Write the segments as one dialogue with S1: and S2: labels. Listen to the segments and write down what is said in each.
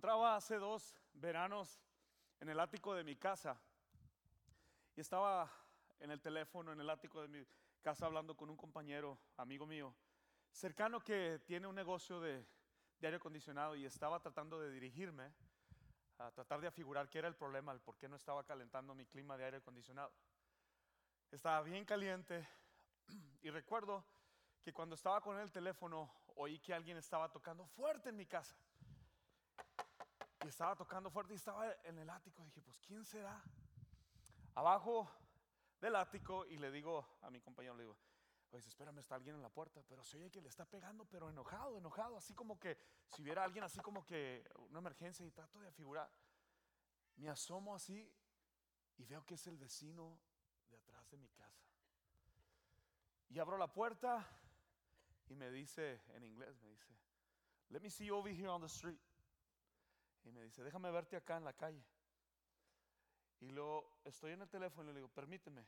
S1: encontraba hace dos veranos en el ático de mi casa y estaba en el teléfono en el ático de mi casa hablando con un compañero, amigo mío, cercano que tiene un negocio de, aire acondicionado y estaba tratando de dirigirme a tratar de afigurar qué era el problema, el por qué no estaba calentando mi clima de aire acondicionado. Estaba bien caliente y recuerdo que cuando estaba con el teléfono oí que alguien estaba tocando fuerte en mi casa. Y estaba tocando fuerte y estaba en el ático. dije, pues ¿quién será? Abajo del ático y le digo a mi compañero, le digo, pues espérame, está alguien en la puerta, pero se oye que le está pegando, pero enojado, enojado, así como que si hubiera alguien así como que una emergencia y trato de afigurar. Me asomo así y veo que es el vecino de atrás de mi casa. Y abro la puerta y me dice en inglés, me dice, let me see you over here on the street. Y me dice, déjame verte acá en la calle. Y luego estoy en el teléfono y le digo, permíteme.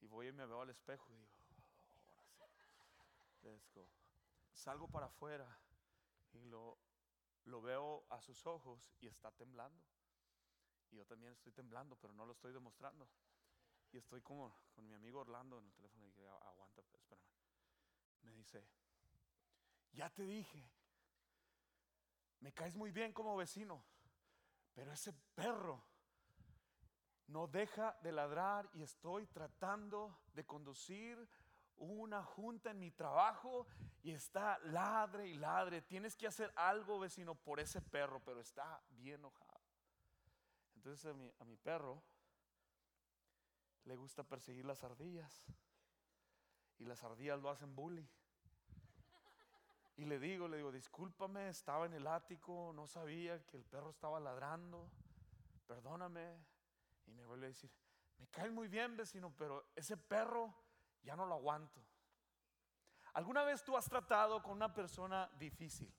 S1: Y voy y me veo al espejo y digo, ahora sí, let's go. Salgo para afuera y lo, lo veo a sus ojos y está temblando. Y yo también estoy temblando, pero no lo estoy demostrando. Y estoy como con mi amigo Orlando en el teléfono y digo, aguanta, espérame. Me dice, ya te dije me caes muy bien como vecino, pero ese perro no deja de ladrar y estoy tratando de conducir una junta en mi trabajo y está ladre y ladre. Tienes que hacer algo, vecino, por ese perro, pero está bien enojado. Entonces a mi, a mi perro le gusta perseguir las ardillas y las ardillas lo hacen bully. Y le digo, le digo, discúlpame, estaba en el ático, no sabía que el perro estaba ladrando, perdóname. Y me vuelve a decir, me cae muy bien, vecino, pero ese perro ya no lo aguanto. ¿Alguna vez tú has tratado con una persona difícil?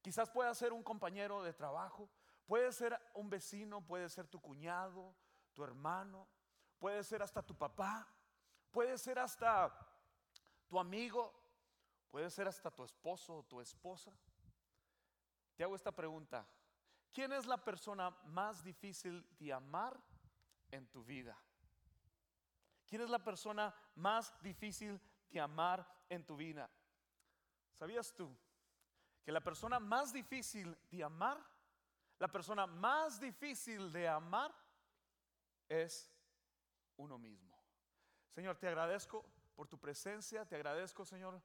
S1: Quizás pueda ser un compañero de trabajo, puede ser un vecino, puede ser tu cuñado, tu hermano, puede ser hasta tu papá, puede ser hasta tu amigo, Puede ser hasta tu esposo o tu esposa. Te hago esta pregunta. ¿Quién es la persona más difícil de amar en tu vida? ¿Quién es la persona más difícil de amar en tu vida? ¿Sabías tú que la persona más difícil de amar, la persona más difícil de amar es uno mismo? Señor, te agradezco por tu presencia, te agradezco, Señor,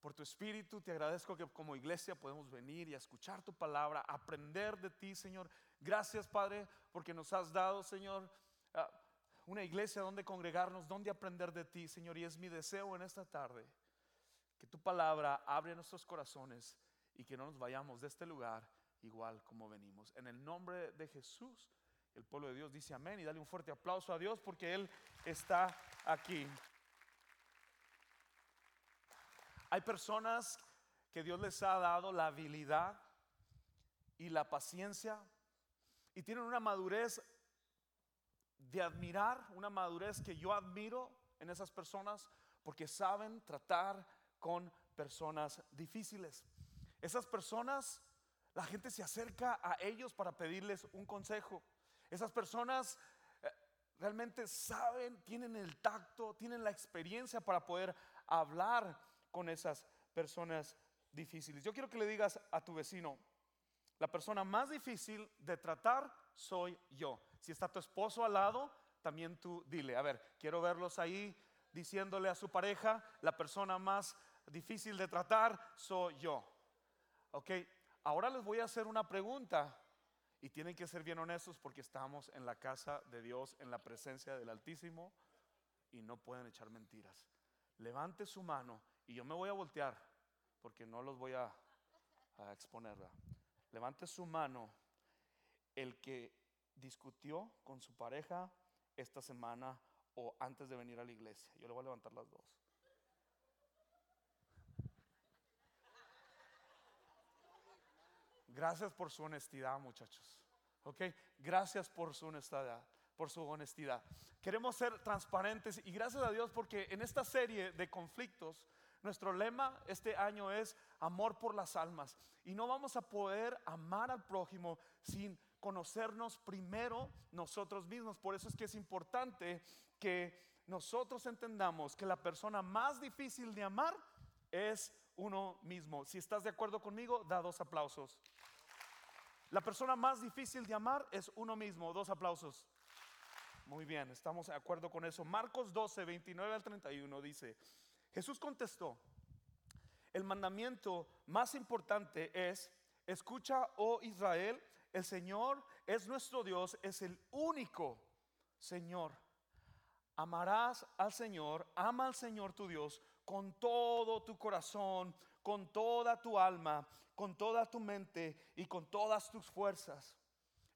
S1: por tu espíritu. Te agradezco que como iglesia podemos venir y escuchar tu palabra, aprender de ti, Señor. Gracias, Padre, porque nos has dado, Señor, ah, una iglesia donde congregarnos, donde aprender de ti, Señor. Y es mi deseo en esta tarde que tu palabra abre nuestros corazones y que no nos vayamos de este lugar igual como venimos. En el nombre de Jesús, el pueblo de Dios dice amén y dale un fuerte aplauso a Dios porque Él está aquí. Hay personas que Dios les ha dado la habilidad y la paciencia y tienen una madurez de admirar, una madurez que yo admiro en esas personas porque saben tratar con personas difíciles. Esas personas, la gente se acerca a ellos para pedirles un consejo. Esas personas eh, realmente saben, tienen el tacto, tienen la experiencia para poder hablar con esas personas difíciles. Yo quiero que le digas a tu vecino, la persona más difícil de tratar soy yo. Si está tu esposo al lado, también tú dile, a ver, quiero verlos ahí diciéndole a su pareja, la persona más difícil de tratar soy yo. Ok, ahora les voy a hacer una pregunta y tienen que ser bien honestos porque estamos en la casa de Dios, en la presencia del Altísimo y no pueden echar mentiras. Levante su mano y yo me voy a voltear porque no los voy a, a exponer. Levante su mano el que discutió con su pareja esta semana o antes de venir a la iglesia. Yo le voy a levantar las dos. Gracias por su honestidad, muchachos. Ok, gracias por su honestidad por su honestidad. Queremos ser transparentes y gracias a Dios porque en esta serie de conflictos Nuestro lema este año es amor por las almas. Y no vamos a poder amar al prójimo sin conocernos primero nosotros mismos. Por eso es que es importante que nosotros entendamos que la persona más difícil de amar es uno mismo. Si estás de acuerdo conmigo, da dos aplausos. La persona más difícil de amar es uno mismo. Dos aplausos. Muy bien, estamos de acuerdo con eso. Marcos 12, 29 al 31 dice, Jesús contestó, el mandamiento más importante es, escucha, oh Israel, el Señor es nuestro Dios, es el único Señor. Amarás al Señor, ama al Señor tu Dios con todo tu corazón, con toda tu alma, con toda tu mente y con todas tus fuerzas.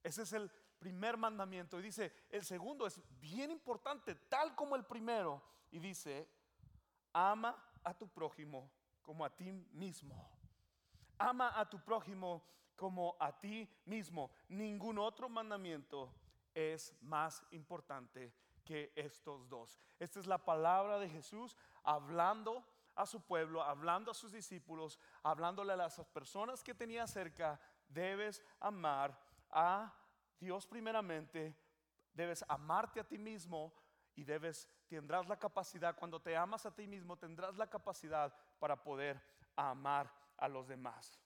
S1: Ese es el primer mandamiento. Y dice, el segundo es bien importante, tal como el primero. Y dice, ama a tu prójimo como a ti mismo. Ama a tu prójimo como a ti mismo. Ningún otro mandamiento es más importante que estos dos. Esta es la palabra de Jesús hablando a su pueblo, hablando a sus discípulos, hablándole a las personas que tenía cerca. Debes amar a Dios primeramente, debes amarte a ti mismo y debes tendrás la capacidad cuando te amas a ti mismo tendrás la capacidad para poder amar a los demás.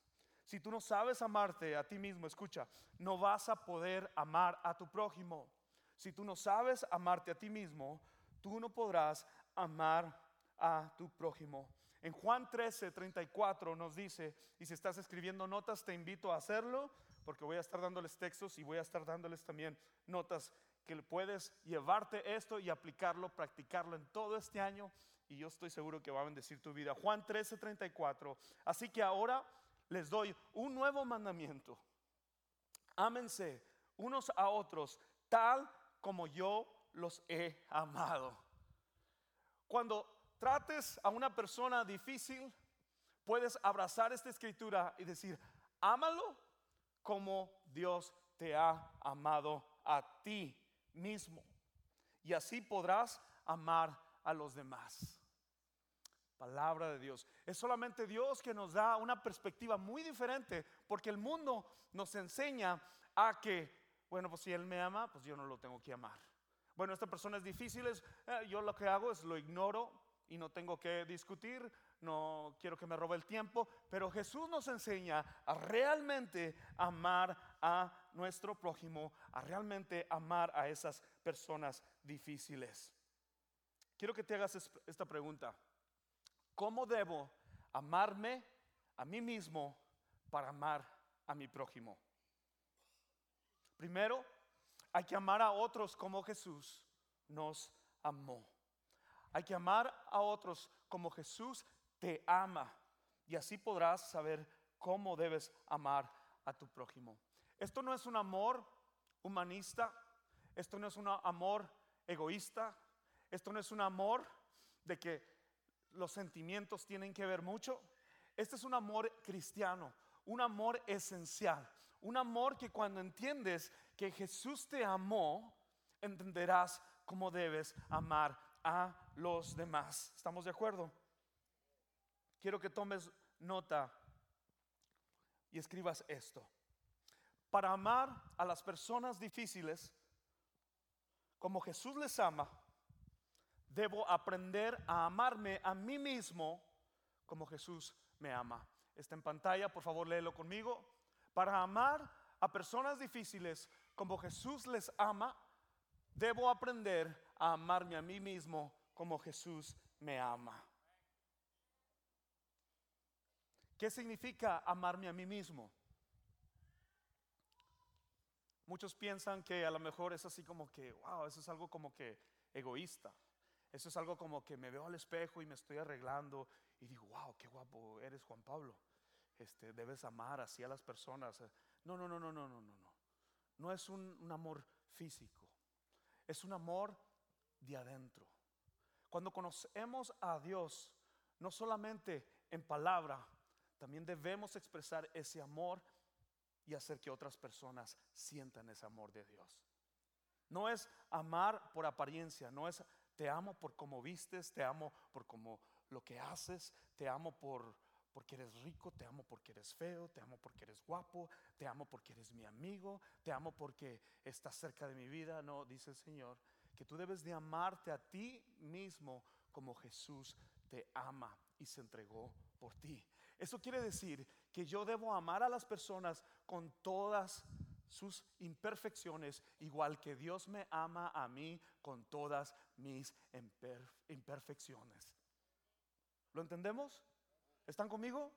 S1: Si tú no sabes amarte a ti mismo, escucha, no vas a poder amar a tu prójimo. Si tú no sabes amarte a ti mismo, tú no podrás amar a tu prójimo. En Juan 13, 34 nos dice, y si estás escribiendo notas, te invito a hacerlo, porque voy a estar dándoles textos y voy a estar dándoles también notas que puedes llevarte esto y aplicarlo, practicarlo en todo este año, y yo estoy seguro que va a bendecir tu vida. Juan 13, 34. Así que ahora les doy un nuevo mandamiento. Ámense unos a otros tal como yo los he amado. Cuando trates a una persona difícil, puedes abrazar esta escritura y decir, ámalo como Dios te ha amado a ti mismo. Y así podrás amar a los demás palabra de Dios. Es solamente Dios que nos da una perspectiva muy diferente, porque el mundo nos enseña a que, bueno, pues si Él me ama, pues yo no lo tengo que amar. Bueno, esta persona es difícil, eh, yo lo que hago es lo ignoro y no tengo que discutir, no quiero que me robe el tiempo, pero Jesús nos enseña a realmente amar a nuestro prójimo, a realmente amar a esas personas difíciles. Quiero que te hagas esta pregunta. ¿Cómo debo amarme a mí mismo para amar a mi prójimo? Primero, hay que amar a otros como Jesús nos amó. Hay que amar a otros como Jesús te ama. Y así podrás saber cómo debes amar a tu prójimo. Esto no es un amor humanista. Esto no es un amor egoísta. Esto no es un amor de que los sentimientos tienen que ver mucho. Este es un amor cristiano, un amor esencial, un amor que cuando entiendes que Jesús te amó, entenderás cómo debes amar a los demás. ¿Estamos de acuerdo? Quiero que tomes nota y escribas esto. Para amar a las personas difíciles, como Jesús les ama, debo aprender a amarme a mí mismo como Jesús me ama. Está en pantalla, por favor léelo conmigo. Para amar a personas difíciles como Jesús les ama, debo aprender a amarme a mí mismo como Jesús me ama. ¿Qué significa amarme a mí mismo? Muchos piensan que a lo mejor es así como que, wow, eso es algo como que egoísta. Eso es algo como que me veo al espejo y me estoy arreglando y digo, wow, qué guapo eres Juan Pablo. Este, debes amar así a las personas. No, no, no, no, no, no, no, no. No es un, un amor físico. Es un amor de adentro. Cuando conocemos a Dios, no solamente en palabra, también debemos expresar ese amor y hacer que otras personas sientan ese amor de Dios. No es amar por apariencia, no es te amo por cómo vistes, te amo por cómo lo que haces, te amo por porque eres rico, te amo porque eres feo, te amo porque eres guapo, te amo porque eres mi amigo, te amo porque estás cerca de mi vida. No, dice el Señor, que tú debes de amarte a ti mismo como Jesús te ama y se entregó por ti. Eso quiere decir que yo debo amar a las personas con todas sus imperfecciones, igual que Dios me ama a mí con todas mis imperfecciones. ¿Lo entendemos? ¿Están conmigo?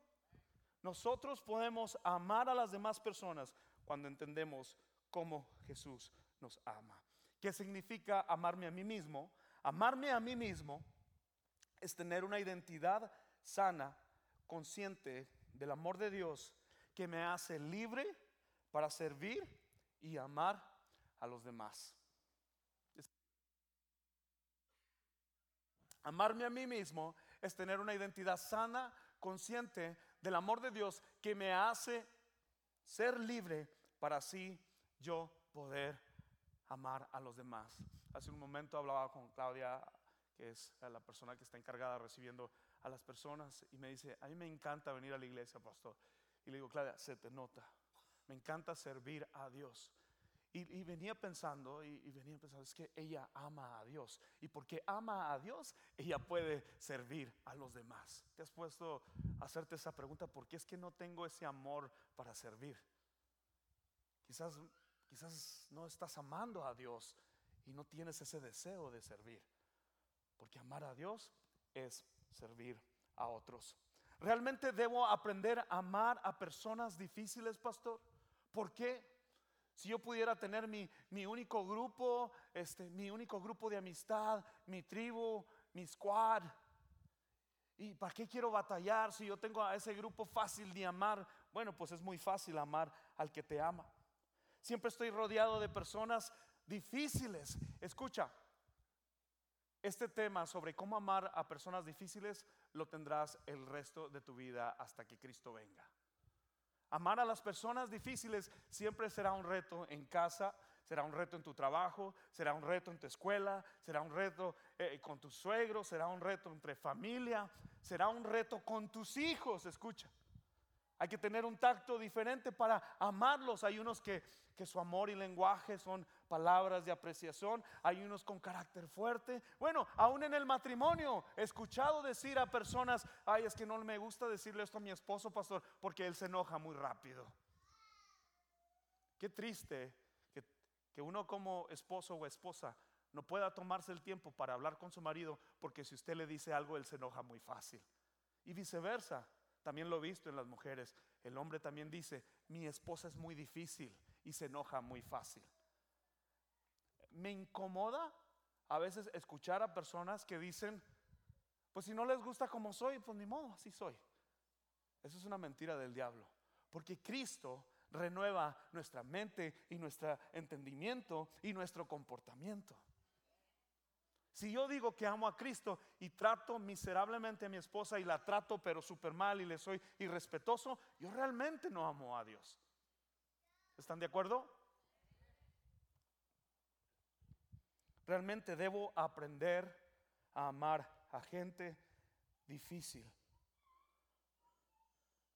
S1: Nosotros podemos amar a las demás personas cuando entendemos cómo Jesús nos ama. ¿Qué significa amarme a mí mismo? Amarme a mí mismo es tener una identidad sana, consciente del amor de Dios que me hace libre para servir y amar a los demás. Amarme a mí mismo es tener una identidad sana, consciente del amor de Dios que me hace ser libre para así yo poder amar a los demás. Hace un momento hablaba con Claudia, que es la persona que está encargada recibiendo a las personas, y me dice, a mí me encanta venir a la iglesia, pastor. Y le digo, Claudia, se te nota. Me encanta servir a Dios. Y, venía pensando, y, venía pensando, es que ella ama a Dios. Y porque ama a Dios, ella puede servir a los demás. ¿Te has puesto a hacerte esa pregunta? ¿Por qué es que no tengo ese amor para servir? Quizás, quizás no estás amando a Dios y no tienes ese deseo de servir. Porque amar a Dios es servir a otros. ¿Realmente debo aprender a amar a personas difíciles, pastor? ¿Por qué? Si yo pudiera tener mi, único grupo, este, mi único grupo de amistad, mi tribu, mi squad. ¿Y para qué quiero batallar si yo tengo a ese grupo fácil de amar? Bueno, pues es muy fácil amar al que te ama. Siempre estoy rodeado de personas difíciles. Escucha, este tema sobre cómo amar a personas difíciles lo tendrás el resto de tu vida hasta que Cristo venga. Amar a las personas difíciles siempre será un reto en casa, será un reto en tu trabajo, será un reto en tu escuela, será un reto eh, con tus suegros, será un reto entre familia, será un reto con tus hijos, escucha. Hay que tener un tacto diferente para amarlos. Hay unos que, que su amor y lenguaje son palabras de apreciación, hay unos con carácter fuerte. Bueno, aún en el matrimonio he escuchado decir a personas, ay, es que no me gusta decirle esto a mi esposo, pastor, porque él se enoja muy rápido. Qué triste que, que uno como esposo o esposa no pueda tomarse el tiempo para hablar con su marido, porque si usted le dice algo, él se enoja muy fácil. Y viceversa, también lo he visto en las mujeres. El hombre también dice, mi esposa es muy difícil y se enoja muy fácil me incomoda a veces escuchar a personas que dicen, pues si no les gusta como soy, pues ni modo, así soy. Eso es una mentira del diablo. Porque Cristo renueva nuestra mente y nuestro entendimiento y nuestro comportamiento. Si yo digo que amo a Cristo y trato miserablemente a mi esposa y la trato pero súper mal y le soy irrespetuoso, yo realmente no amo a Dios. ¿Están de acuerdo? Realmente debo aprender a amar a gente difícil.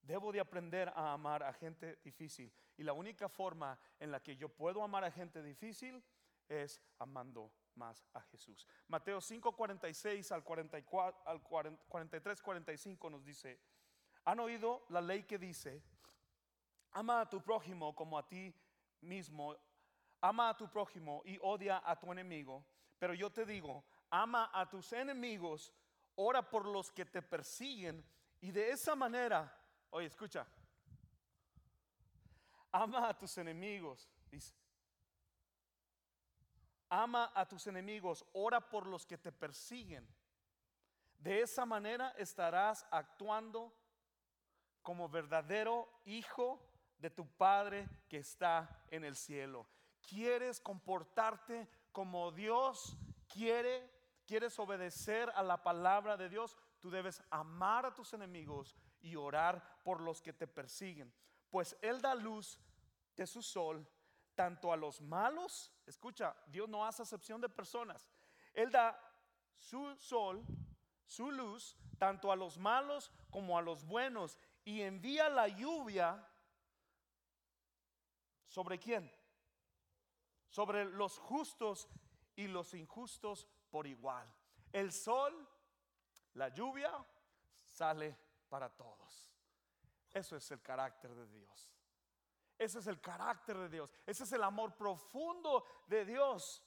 S1: Debo de aprender a amar a gente difícil. Y la única forma en la que yo puedo amar a gente difícil es amando más a Jesús. Mateo 5, 46 al, 44, al 43, 45 nos dice, han oído la ley que dice, ama a tu prójimo como a ti mismo ama a tu prójimo y odia a tu enemigo. Pero yo te digo, ama a tus enemigos, ora por los que te persiguen y de esa manera, oye, escucha, ama a tus enemigos, dice. Ama a tus enemigos, ora por los que te persiguen. De esa manera estarás actuando como verdadero hijo de tu Padre que está en el cielo quieres comportarte como Dios quiere, quieres obedecer a la palabra de Dios, tú debes amar a tus enemigos y orar por los que te persiguen. Pues Él da luz de su sol tanto a los malos, escucha, Dios no hace excepción de personas. Él da su sol su luz tanto a los malos como a los buenos y envía la lluvia sobre quién? Sobre los justos y los injustos por igual. El sol, la lluvia, sale para todos. Eso es el carácter de Dios. Ese es el carácter de Dios. Ese es el amor profundo de Dios.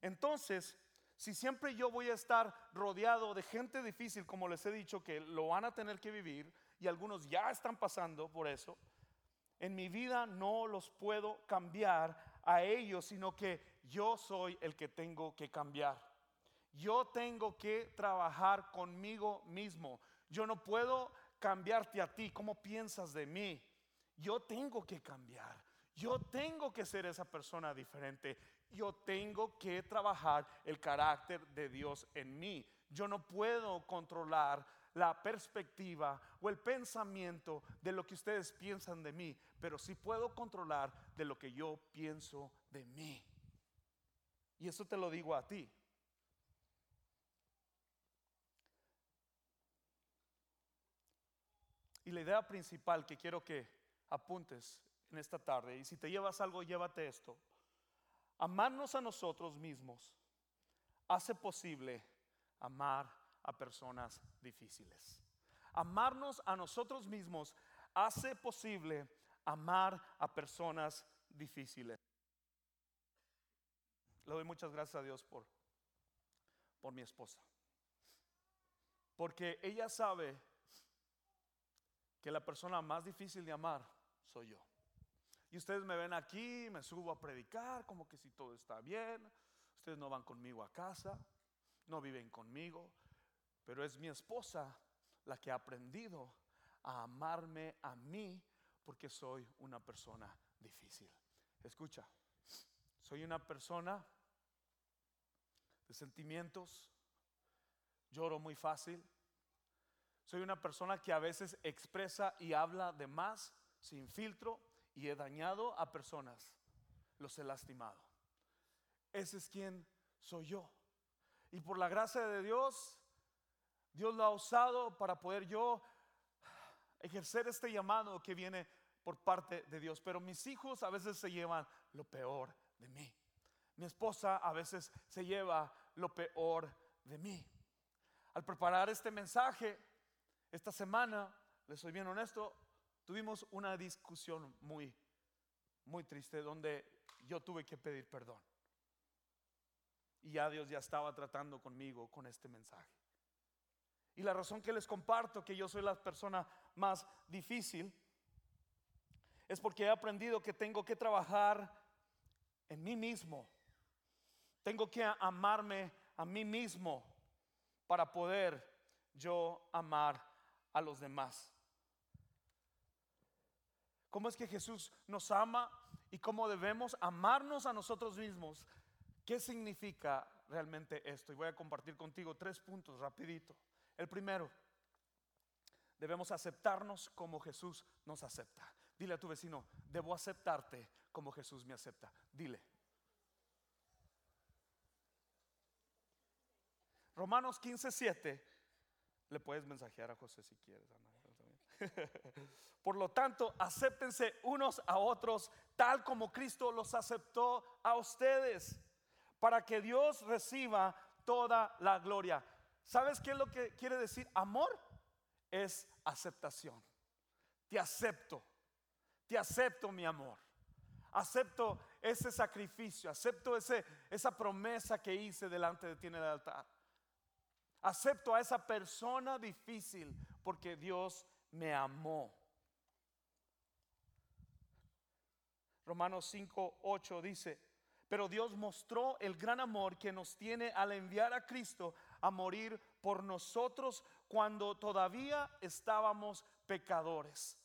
S1: Entonces, si siempre yo voy a estar rodeado de gente difícil, como les he dicho, que lo van a tener que vivir, y algunos ya están pasando por eso, en mi vida no los puedo cambiar a ellos, sino que yo soy el que tengo que cambiar. Yo tengo que trabajar conmigo mismo. Yo no puedo cambiarte a ti. ¿Cómo piensas de mí? Yo tengo que cambiar. Yo tengo que ser esa persona diferente. Yo tengo que trabajar el carácter de Dios en mí. Yo no puedo controlar la perspectiva o el pensamiento de lo que ustedes piensan de mí, pero sí puedo controlar de lo que yo pienso de mí. Y eso te lo digo a ti. Y la idea principal que quiero que apuntes en esta tarde, y si te llevas algo, llévate esto. Amarnos a nosotros mismos hace posible amar a personas difíciles. Amarnos a nosotros mismos hace posible amar a personas difíciles. Le doy muchas gracias a Dios por, por mi esposa. Porque ella sabe que la persona más difícil de amar soy yo. Y ustedes me ven aquí, me subo a predicar como que si todo está bien. Ustedes no van conmigo a casa, no viven conmigo, pero es mi esposa la que ha aprendido a amarme a mí porque soy una persona difícil. Escucha, soy una persona de sentimientos, lloro muy fácil, soy una persona que a veces expresa y habla de más sin filtro y he dañado a personas, los he lastimado. Ese es quien soy yo. Y por la gracia de Dios, Dios lo ha usado para poder yo ejercer este llamado que viene por parte de Dios. Pero mis hijos a veces se llevan lo peor de mí. Mi esposa a veces se lleva lo peor de mí. Al preparar este mensaje, esta semana, les soy bien honesto, tuvimos una discusión muy, muy triste donde yo tuve que pedir perdón. Y ya Dios ya estaba tratando conmigo con este mensaje. Y la razón que les comparto que yo soy la persona más difícil es porque he aprendido que tengo que trabajar en mí mismo. Tengo que amarme a mí mismo para poder yo amar a los demás. ¿Cómo es que Jesús nos ama y cómo debemos amarnos a nosotros mismos? ¿Qué significa realmente esto? Y voy a compartir contigo tres puntos rapidito. El primero, debemos aceptarnos como Jesús nos acepta. Dile a tu vecino, debo aceptarte como Jesús me acepta. Dile. Romanos 15, 7. Le puedes mensajear a José si quieres. Por lo tanto, acéptense unos a otros tal como Cristo los aceptó a ustedes, para que Dios reciba toda la gloria. ¿Sabes qué es lo que quiere decir amor? Es aceptación. Te acepto, te acepto mi amor. Acepto ese sacrificio, acepto ese, esa promesa que hice delante de ti en el altar. Acepto a esa persona difícil porque Dios me amó. Romanos 5, 8 dice, pero Dios mostró el gran amor que nos tiene al enviar a Cristo a morir por nosotros cuando todavía estábamos pecadores.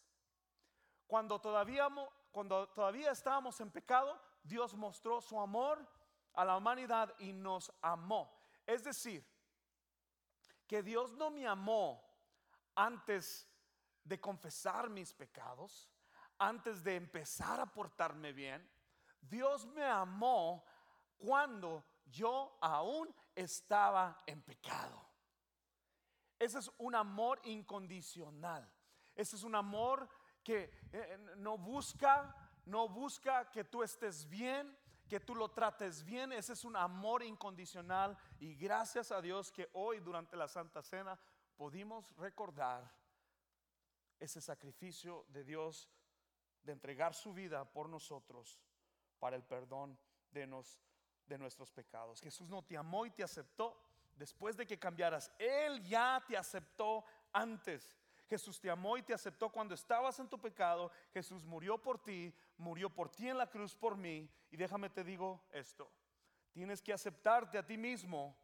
S1: Cuando todavía, cuando todavía estábamos en pecado, Dios mostró su amor a la humanidad y nos amó. Es decir, que Dios no me amó antes de confesar mis pecados, antes de empezar a portarme bien, Dios me amó cuando yo aún estaba en pecado. Ese es un amor incondicional. Ese es un amor que eh, no busca, no busca que tú estés bien, que tú lo trates bien. Ese es un amor incondicional. Y gracias a Dios que hoy durante la Santa Cena pudimos recordar ese sacrificio de Dios de entregar su vida por nosotros para el perdón de, nos, de nuestros pecados. Jesús no te amó y te aceptó después de que cambiaras. Él ya te aceptó antes. Jesús te amó y te aceptó cuando estabas en tu pecado. Jesús murió por ti, murió por ti en la cruz por mí. Y déjame te digo esto. Tienes que aceptarte a ti mismo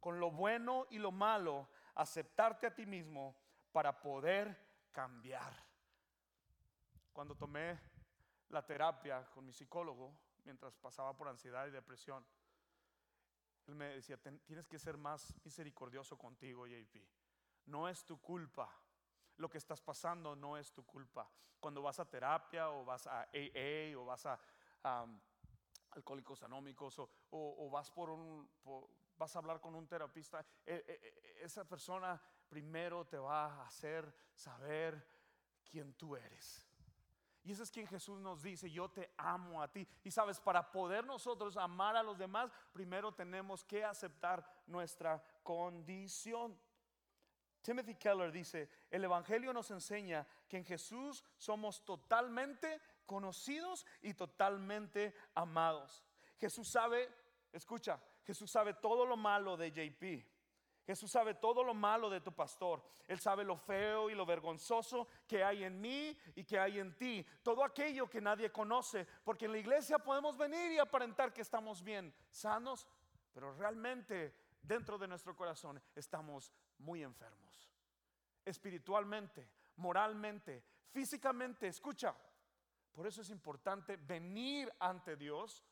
S1: con lo bueno y lo malo, aceptarte a ti mismo para poder cambiar. Cuando tomé la terapia con mi psicólogo, mientras pasaba por ansiedad y depresión, él me decía, tienes que ser más misericordioso contigo, JP. No es tu culpa. Lo que estás pasando no es tu culpa. Cuando vas a terapia o vas a AA o vas a Alcohólicos Anómicos o, vas por un... vas a hablar con un terapista, e, e, e, esa persona primero te va a hacer saber quién tú eres. Y ese es quien Jesús nos dice, yo te amo a ti. Y sabes, para poder nosotros amar a los demás, primero tenemos que aceptar nuestra condición. Timothy Keller dice, el Evangelio nos enseña que en Jesús somos totalmente conocidos y totalmente amados. Jesús sabe, escucha, Jesús sabe todo lo malo de JP. Jesús sabe todo lo malo de tu pastor. Él sabe lo feo y lo vergonzoso que hay en mí y que hay en ti. Todo aquello que nadie conoce. Porque en la iglesia podemos venir y aparentar que estamos bien, sanos, pero realmente dentro de nuestro corazón estamos muy enfermos. Espiritualmente, moralmente, físicamente. Escucha, por eso es importante venir ante Dios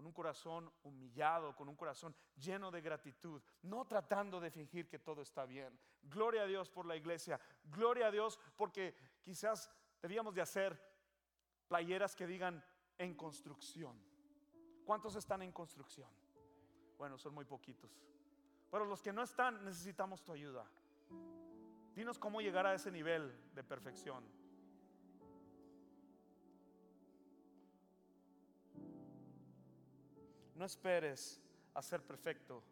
S1: con un corazón humillado, con un corazón lleno de gratitud, no tratando de fingir que todo está bien. Gloria a Dios por la iglesia, gloria a Dios porque quizás debíamos de hacer playeras que digan en construcción. ¿Cuántos están en construcción? Bueno, son muy poquitos. Pero los que no están necesitamos tu ayuda. Dinos cómo llegar a ese nivel de perfección. No esperes a ser perfecto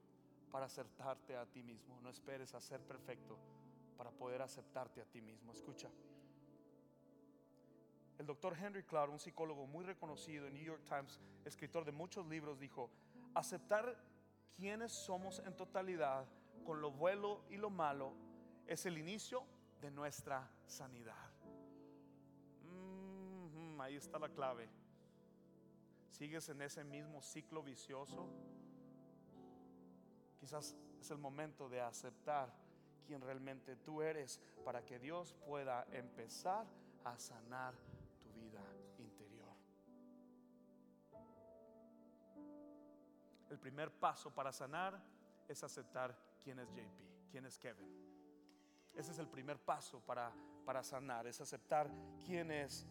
S1: para aceptarte a ti mismo. No esperes a ser perfecto para poder aceptarte a ti mismo. Escucha. El doctor Henry Cloud, un psicólogo muy reconocido en New York Times, escritor de muchos libros, dijo, aceptar quienes somos en totalidad, con lo bueno y lo malo, es el inicio de nuestra sanidad. Mm-hmm, ahí está la clave sigues en ese mismo ciclo vicioso, quizás es el momento de aceptar quien realmente tú eres para que Dios pueda empezar a sanar tu vida interior. El primer paso para sanar es aceptar quién es JP, quién es Kevin. Ese es el primer paso para, para sanar, es aceptar quién es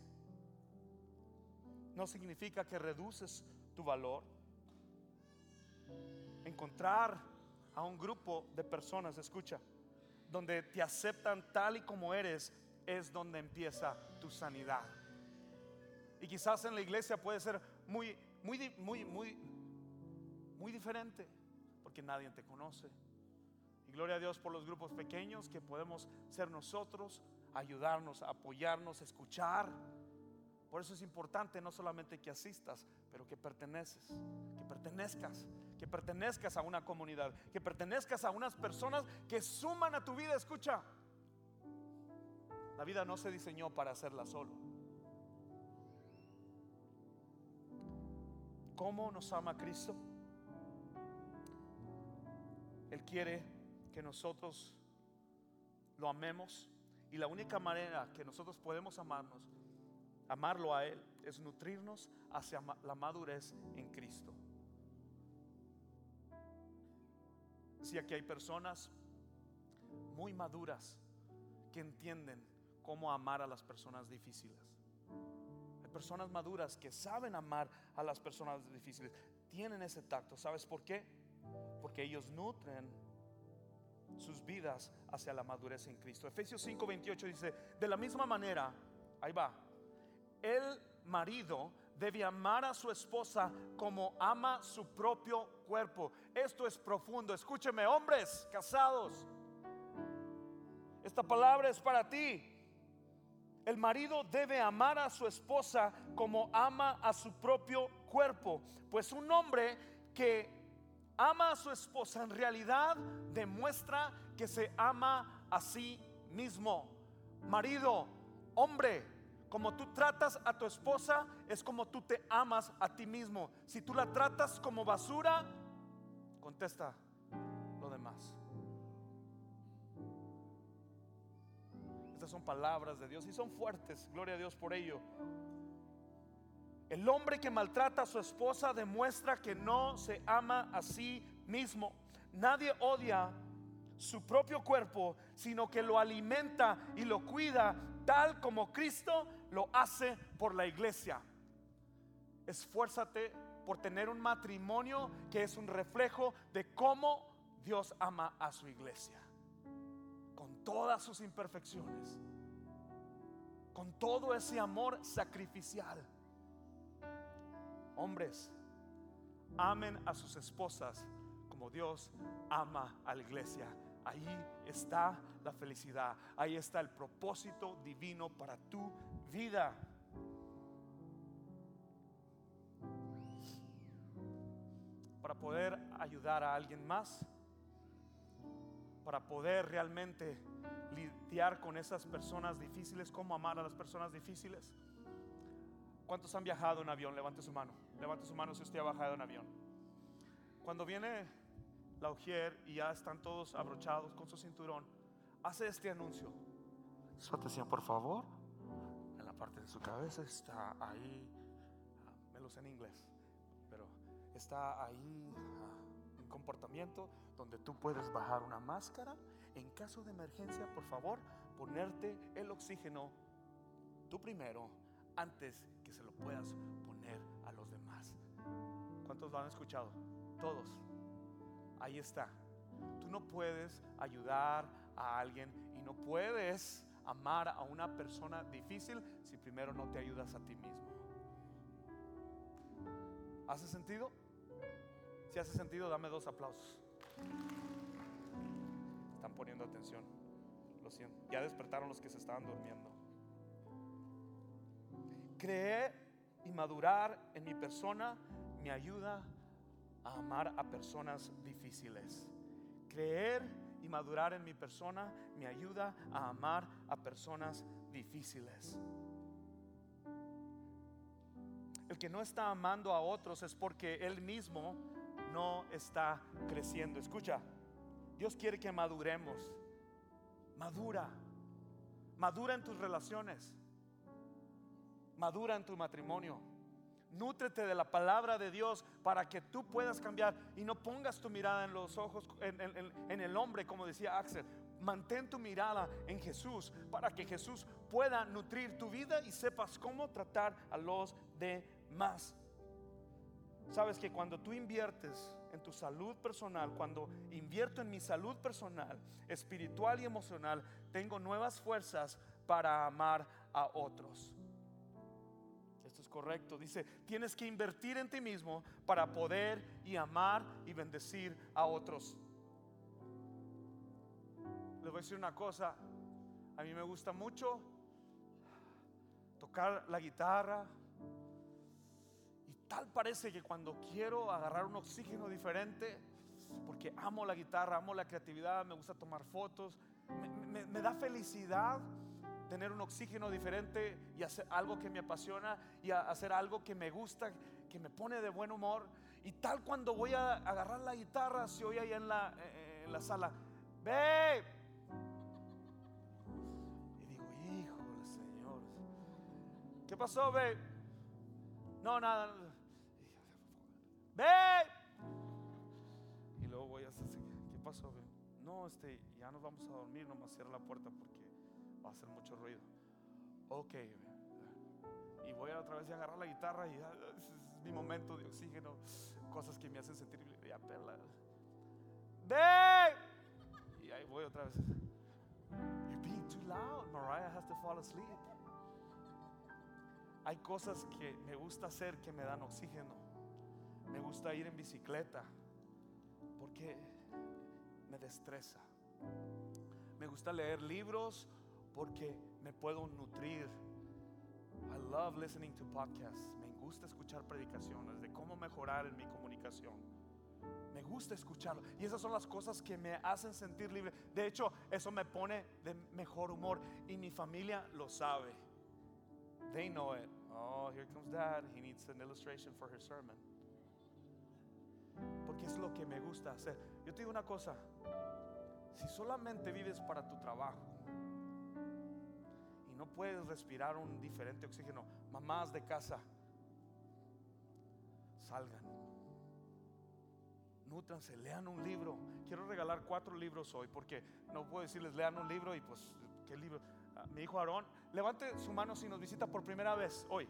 S1: no significa que reduces tu valor. Encontrar a un grupo de personas, escucha, donde te aceptan tal y como eres, es donde empieza tu sanidad. Y quizás en la iglesia puede ser muy, muy, muy, muy, muy diferente, porque nadie te conoce. Y gloria a Dios por los grupos pequeños que podemos ser nosotros, ayudarnos, apoyarnos, escuchar por eso es importante no solamente que asistas, pero que perteneces, que pertenezcas, que pertenezcas a una comunidad, que pertenezcas a unas personas que suman a tu vida. Escucha, la vida no se diseñó para hacerla solo. ¿Cómo nos ama Cristo? Él quiere que nosotros lo amemos y la única manera que nosotros podemos amarnos amarlo a Él es nutrirnos hacia la madurez en Cristo. Si aquí hay personas muy maduras que entienden cómo amar a las personas difíciles. Hay personas maduras que saben amar a las personas difíciles. Tienen ese tacto. ¿Sabes por qué? Porque ellos nutren sus vidas hacia la madurez en Cristo. Efesios 5:28 dice, de la misma manera, ahí va, el marido debe amar a su esposa como ama su propio cuerpo. Esto es profundo. Escúcheme, hombres casados. Esta palabra es para ti. El marido debe amar a su esposa como ama a su propio cuerpo. Pues un hombre que ama a su esposa en realidad demuestra que se ama a sí mismo. Marido, hombre, como tú tratas a tu esposa es como tú te amas a ti mismo. Si tú la tratas como basura, contesta lo demás. Estas son palabras de Dios y son fuertes. Gloria a Dios por ello. El hombre que maltrata a su esposa demuestra que no se ama a sí mismo. Nadie odia su propio cuerpo, sino que lo alimenta y lo cuida tal como Cristo lo hace por la iglesia. Esfuérzate por tener un matrimonio que es un reflejo de cómo Dios ama a su iglesia. Con todas sus imperfecciones. Con todo ese amor sacrificial. Hombres, amen a sus esposas como Dios ama a la iglesia. Ahí está la felicidad. Ahí está el propósito divino para tu vida. Para poder ayudar a alguien más. Para poder realmente lidiar con esas personas difíciles. ¿Cómo amar a las personas difíciles? ¿Cuántos han viajado en avión? Levante su mano. Levante su mano si usted ha bajado en avión. Cuando viene la ujier y ya están todos abrochados con su cinturón, hace este anuncio. Su atención, por favor. Parte de su cabeza está ahí, ah, me lo sé en inglés, pero está ahí ah, un comportamiento donde tú puedes bajar una máscara. En caso de emergencia, por favor, ponerte el oxígeno tú primero antes que se lo puedas poner a los demás. ¿Cuántos lo han escuchado? Todos. Ahí está. Tú no puedes ayudar a alguien y no puedes amar a una persona difícil si primero no te ayudas a ti mismo. ¿Hace sentido? Si hace sentido, dame dos aplausos. Están poniendo atención. Lo siento. Ya despertaron los que se estaban durmiendo. Creer y madurar en mi persona me ayuda a amar a personas difíciles. Creer madurar en mi persona me ayuda a amar a personas difíciles. El que no está amando a otros es porque él mismo no está creciendo. Escucha, Dios quiere que maduremos. Madura. Madura en tus relaciones. Madura en tu matrimonio. Nútrete de la palabra de Dios para que tú puedas cambiar y no pongas tu mirada en los ojos, en, el hombre, como decía Axel. Mantén tu mirada en Jesús para que Jesús pueda nutrir tu vida y sepas cómo tratar a los demás. Sabes que cuando tú inviertes en tu salud personal, cuando invierto en mi salud personal, espiritual y emocional, tengo nuevas fuerzas para amar a otros correcto. Dice, tienes que invertir en ti mismo para poder y amar y bendecir a otros. Les voy a decir una cosa, a mí me gusta mucho tocar la guitarra y tal parece que cuando quiero agarrar un oxígeno diferente, porque amo la guitarra, amo la creatividad, me gusta tomar fotos, me da felicidad tener un oxígeno diferente y hacer algo que me apasiona y hacer algo que me gusta, que me pone de buen humor. Y tal cuando voy a agarrar la guitarra, se oye ahí en la, eh, en la sala, ve. Y digo, hijo del Señor, ¿qué pasó, ve? No, nada. Ve. Y luego voy a hacer, ¿qué pasó, ve? No, este, ya nos vamos a dormir, nomás cierra la puerta porque va a hacer mucho ruido. Ok. Y voy otra vez a agarrar la guitarra y es mi momento de oxígeno. Cosas que me hacen sentir ya perla. Y ahí voy otra vez. You're being too loud. Mariah has to fall asleep. Hay cosas que me gusta hacer que me dan oxígeno. Me gusta ir en bicicleta porque me destresa. Me gusta leer libros porque me puedo nutrir. I love listening to podcasts. Me gusta escuchar predicaciones de cómo mejorar en mi comunicación. Me gusta escucharlo. Y esas son las cosas que me hacen sentir libre. De hecho, eso me pone de mejor humor. Y mi familia lo sabe. They know it. Oh, here comes dad. He needs an illustration for her sermon. Porque es lo que me gusta hacer. Yo te digo una cosa. Si solamente vives para tu trabajo no puedes respirar un diferente oxígeno, mamás de casa, salgan. Nútranse, lean un libro. Quiero regalar cuatro libros hoy porque no puedo decirles lean un libro y pues, ¿qué libro? Ah, mi hijo Aarón, levante su mano si nos visita por primera vez hoy.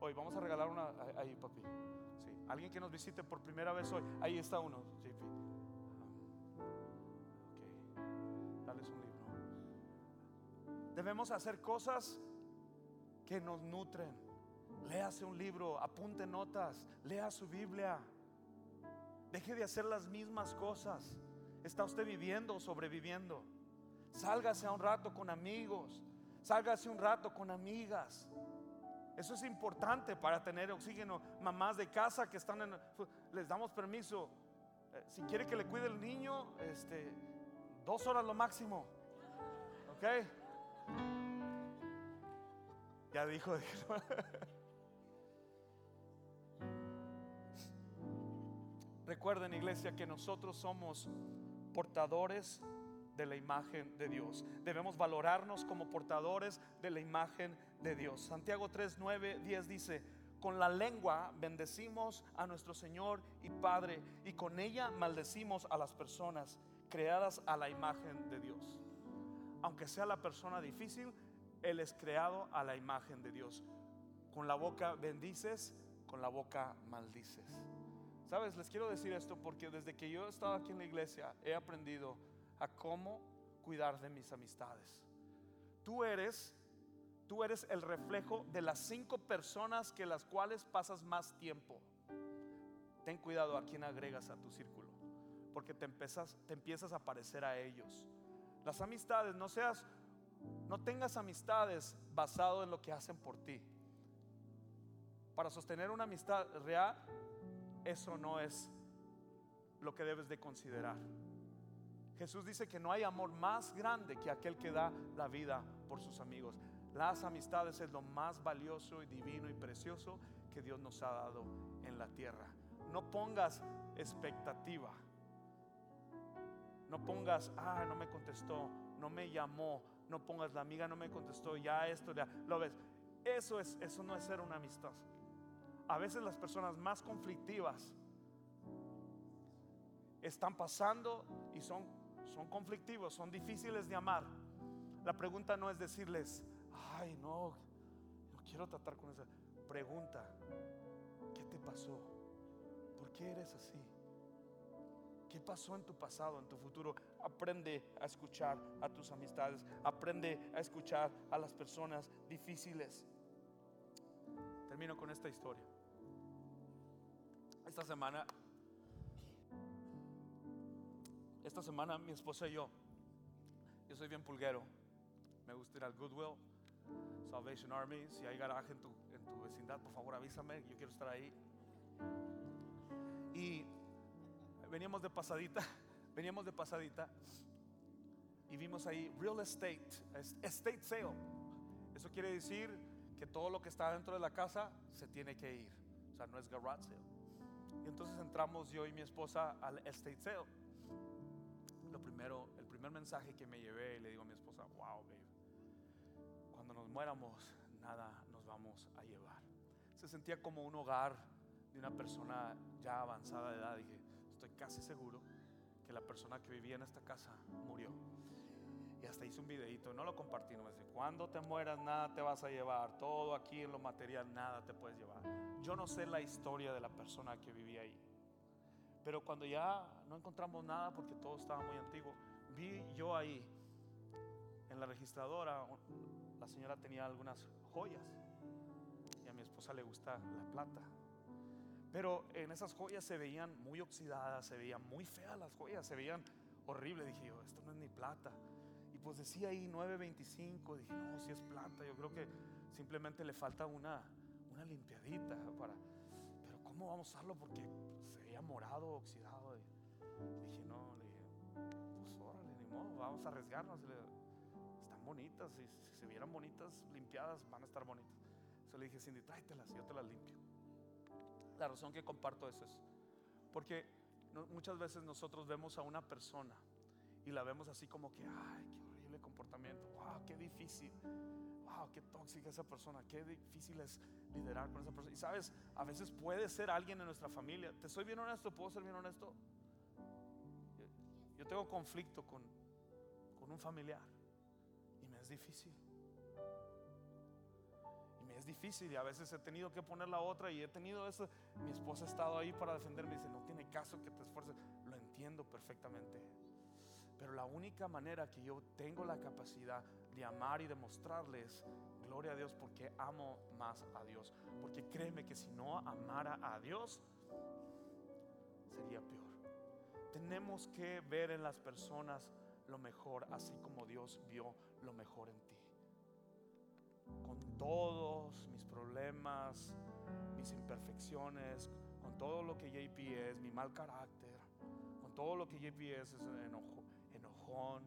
S1: Hoy vamos a regalar una ahí, papi. Sí, alguien que nos visite por primera vez hoy. Ahí está uno, JP. Ok, dales un libro. Debemos hacer cosas que nos nutren. Léase un libro, apunte notas, lea su Biblia. Deje de hacer las mismas cosas. ¿Está usted viviendo o sobreviviendo? Sálgase a un rato con amigos. Sálgase un rato con amigas. Eso es importante para tener oxígeno. Mamás de casa que están en, les damos permiso. Eh, si quiere que le cuide el niño, este, dos horas lo máximo. ¿Ok? Ya dijo. Recuerden, iglesia, que nosotros somos portadores de la imagen de Dios. Debemos valorarnos como portadores de la imagen de Dios. Santiago 3, 9, 10 dice, con la lengua bendecimos a nuestro Señor y Padre y con ella maldecimos a las personas creadas a la imagen de Dios. Aunque sea la persona difícil, Él es creado a la imagen de Dios. Con la boca bendices, con la boca maldices. Sabes, les quiero decir esto porque desde que yo he estado aquí en la iglesia he aprendido a cómo cuidar de mis amistades. Tú eres, tú eres el reflejo de las cinco personas que las cuales pasas más tiempo. Ten cuidado a quien agregas a tu círculo, porque te empiezas, te empiezas a parecer a ellos. Las amistades, no seas, no tengas amistades basado en lo que hacen por ti. Para sostener una amistad real, eso no es lo que debes de considerar. Jesús dice que no hay amor más grande que aquel que da la vida por sus amigos. Las amistades es lo más valioso y divino y precioso que Dios nos ha dado en la tierra. No pongas expectativa. No pongas, ah, no me contestó, no me llamó, no pongas la amiga no me contestó, ya esto, ya lo ves. Eso es eso no es ser una amistad a veces las personas más conflictivas están pasando y son, son conflictivos, son difíciles de amar. La pregunta no es decirles, ay, no, no quiero tratar con esa. Pregunta, ¿qué te pasó? ¿Por qué eres así? ¿Qué pasó en tu pasado, en tu futuro? Aprende a escuchar a tus amistades, aprende a escuchar a las personas difíciles. Termino con esta historia. Esta semana, esta semana mi esposa y yo, yo soy bien pulguero, me gusta ir al Goodwill, Salvation Army, si hay garaje en tu, en tu vecindad, por favor avísame, yo quiero estar ahí. Y veníamos de pasadita, veníamos de pasadita y vimos ahí real estate, estate sale. Eso quiere decir que todo lo que está dentro de la casa se tiene que ir. O sea, no es garage sale. Y entonces entramos yo y mi esposa al estate sale. Lo primero, el primer mensaje que me llevé, le digo a mi esposa, wow, babe, cuando nos muéramos, nada nos vamos a llevar. Se sentía como un hogar de una persona ya avanzada de edad. Dije, casi seguro que la persona que vivía en esta casa murió. Y hasta hice un videito, no lo compartí, no me dice, cuando te mueras nada te vas a llevar, todo aquí en lo material nada te puedes llevar. Yo no sé la historia de la persona que vivía ahí. Pero cuando ya no encontramos nada porque todo estaba muy antiguo, vi yo ahí en la registradora, la señora tenía algunas joyas y a mi esposa le gusta la plata. Pero en esas joyas se veían muy oxidadas, se veían muy feas las joyas, se veían horribles. Dije yo, esto no es ni plata. Y pues decía ahí 9.25, dije, no, si es plata, yo creo que simplemente le falta una, una limpiadita para... Pero ¿cómo vamos a usarlo? Porque se veía morado, oxidado. dije, no, le dije, pues órale, ni modo, vamos a arriesgarnos. Están bonitas, y si se vieran bonitas, limpiadas, van a estar bonitas. Entonces le dije, Cindy, tráetelas, yo te las limpio. La razón que comparto eso es porque muchas veces nosotros vemos a una persona y la vemos así como que, ay, qué horrible comportamiento, wow, qué difícil, wow, qué tóxica esa persona, qué difícil es liderar con esa persona. Y sabes, a veces puede ser alguien en nuestra familia. Te soy bien honesto, puedo ser bien honesto. Yo tengo conflicto con, con un familiar y me es difícil difícil y a veces he tenido que poner la otra y he tenido eso. Mi esposa ha estado ahí para defenderme y dice, no tiene caso que te esfuerces. Lo entiendo perfectamente. Pero la única manera que yo tengo la capacidad de amar y demostrarles gloria a Dios porque amo más a Dios. Porque créeme que si no amara a Dios, sería peor. Tenemos que ver en las personas lo mejor, así como Dios vio lo mejor en ti con todos mis problemas, mis imperfecciones, con todo lo que JP es, mi mal carácter, con todo lo que JP es, es enojo, enojón.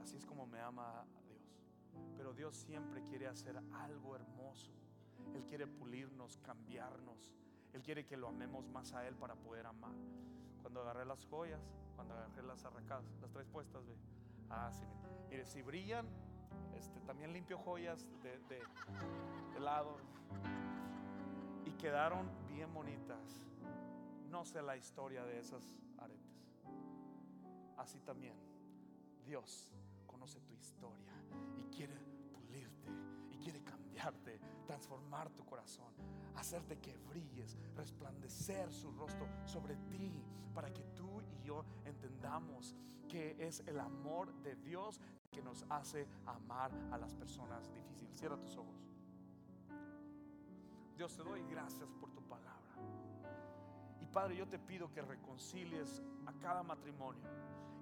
S1: Así es como me ama Dios. Pero Dios siempre quiere hacer algo hermoso. Él quiere pulirnos, cambiarnos. Él quiere que lo amemos más a Él para poder amar. Cuando agarré las joyas, cuando agarré las arracadas, las tres puestas, ve. Ah, sí, Mire, si brillan, este, también limpio joyas de, de, lado. Y quedaron bien bonitas. No sé la historia de esas aretes. Así también, Dios conoce tu historia y quiere pulirte y quiere transformar tu corazón, hacerte que brilles, resplandecer su rostro sobre ti para que tú y yo entendamos que es el amor de Dios que nos hace amar a las personas difíciles. Cierra tus ojos. Dios, te doy gracias por tu palabra. Y Padre, yo te pido que reconcilies a cada matrimonio,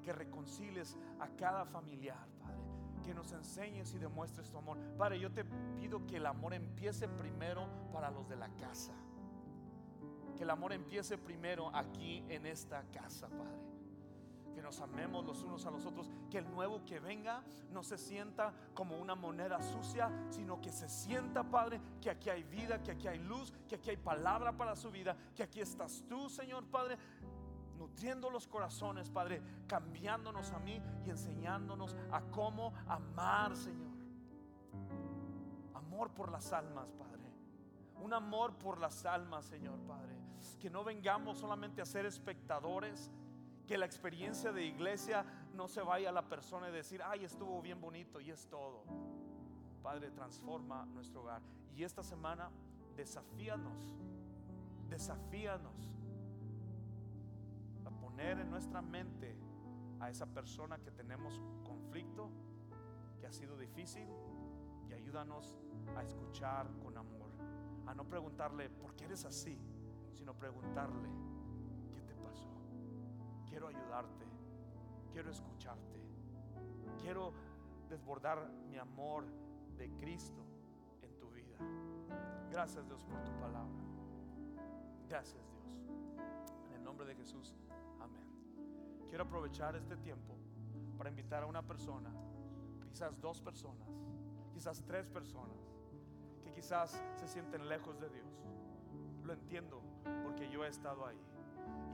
S1: que reconcilies a cada familiar, Padre. Que nos enseñes y demuestres tu amor. Padre, yo te pido que el amor empiece primero para los de la casa. Que el amor empiece primero aquí en esta casa, Padre que nos amemos los unos a los otros, que el nuevo que venga no se sienta como una moneda sucia, sino que se sienta, Padre, que aquí hay vida, que aquí hay luz, que aquí hay palabra para su vida, que aquí estás tú, Señor Padre, nutriendo los corazones, Padre, cambiándonos a mí y enseñándonos a cómo amar, Señor. Amor por las almas, Padre. Un amor por las almas, Señor Padre. Que no vengamos solamente a ser espectadores, que la experiencia de iglesia no se vaya a la persona y decir, ay, estuvo bien bonito y es todo. Padre, transforma nuestro hogar. Y esta semana, desafíanos, desafíanos en nuestra mente a esa persona que tenemos conflicto, que ha sido difícil, y ayúdanos a escuchar con amor, a no preguntarle, ¿por qué eres así? Sino preguntarle, quiero ayudarte, quiero escucharte, quiero desbordar mi amor de Cristo en tu vida. Gracias Dios por tu palabra. Gracias Dios. En el nombre de Jesús. Quiero aprovechar este tiempo para invitar a una persona, quizás dos personas, quizás tres personas, que quizás se sienten lejos de Dios. Lo entiendo porque yo he estado ahí.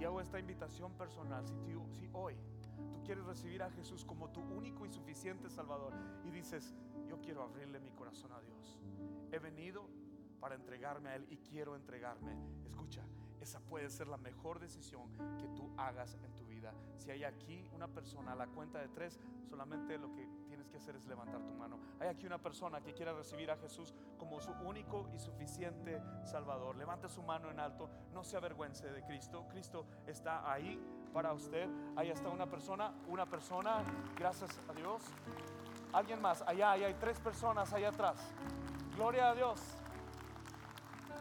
S1: Y hago esta invitación personal. Si, si hoy tú quieres recibir a Jesús como tu único y suficiente Salvador y dices, yo quiero abrirle mi corazón a Dios. He venido para entregarme a Él y quiero entregarme. Escucha, esa puede ser la mejor decisión que tú hagas en tu vida. Si hay aquí una persona a la cuenta de tres, solamente lo que tienes que hacer es levantar tu mano. Hay aquí una persona que quiera recibir a Jesús como su único y suficiente Salvador. Levante su mano en alto, no se avergüence de Cristo. Cristo está ahí para usted. Ahí está una persona, una persona, gracias a Dios. Alguien más, allá, allá hay tres personas allá atrás. Gloria a Dios.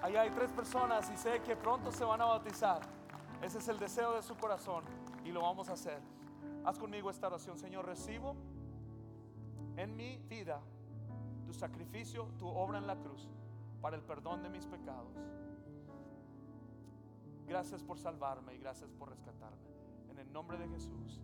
S1: Allá hay tres personas y sé que pronto se van a bautizar. Ese es el deseo de su corazón lo vamos a hacer. Haz conmigo esta oración, Señor, recibo en mi vida tu sacrificio, tu obra en la cruz para el perdón de mis pecados. Gracias por salvarme y gracias por rescatarme. En el nombre de Jesús.